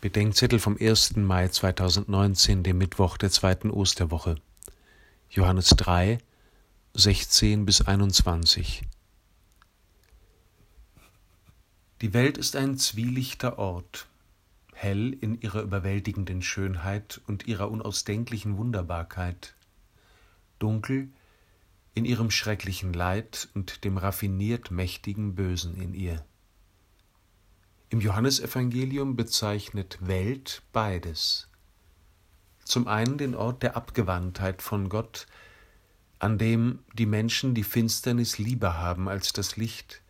Bedenkzettel vom 1. Mai 2019, dem Mittwoch der zweiten Osterwoche. Johannes 3, 16 bis 21. Die Welt ist ein zwielichter Ort, hell in ihrer überwältigenden Schönheit und ihrer unausdenklichen Wunderbarkeit, dunkel in ihrem schrecklichen Leid und dem raffiniert mächtigen Bösen in ihr. Im Johannesevangelium bezeichnet Welt beides. Zum einen den Ort der Abgewandtheit von Gott, an dem die Menschen die Finsternis lieber haben als das Licht,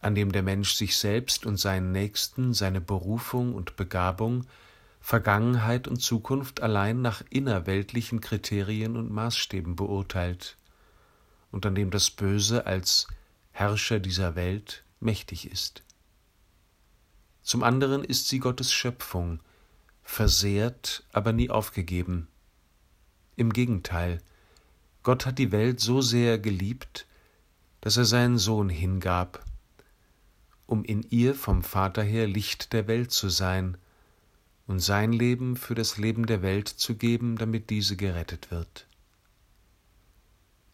an dem der Mensch sich selbst und seinen Nächsten, seine Berufung und Begabung, Vergangenheit und Zukunft allein nach innerweltlichen Kriterien und Maßstäben beurteilt, und an dem das Böse als Herrscher dieser Welt mächtig ist. Zum anderen ist sie Gottes Schöpfung, versehrt, aber nie aufgegeben. Im Gegenteil, Gott hat die Welt so sehr geliebt, dass er seinen Sohn hingab, um in ihr vom Vater her Licht der Welt zu sein und sein Leben für das Leben der Welt zu geben, damit diese gerettet wird.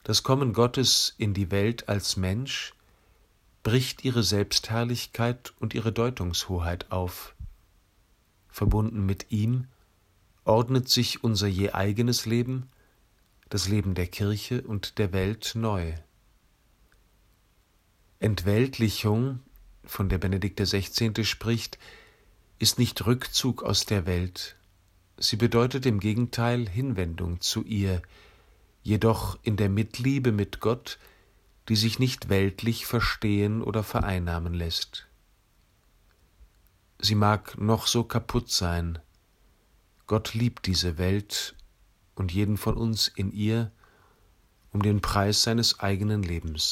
Das Kommen Gottes in die Welt als Mensch bricht ihre Selbstherrlichkeit und ihre Deutungshoheit auf. Verbunden mit ihm ordnet sich unser je eigenes Leben, das Leben der Kirche und der Welt neu. Entweltlichung, von der Benedikt XVI. spricht, ist nicht Rückzug aus der Welt, sie bedeutet im Gegenteil Hinwendung zu ihr, jedoch in der Mitliebe mit Gott, die sich nicht weltlich verstehen oder vereinnahmen lässt. Sie mag noch so kaputt sein, Gott liebt diese Welt und jeden von uns in ihr um den Preis seines eigenen Lebens.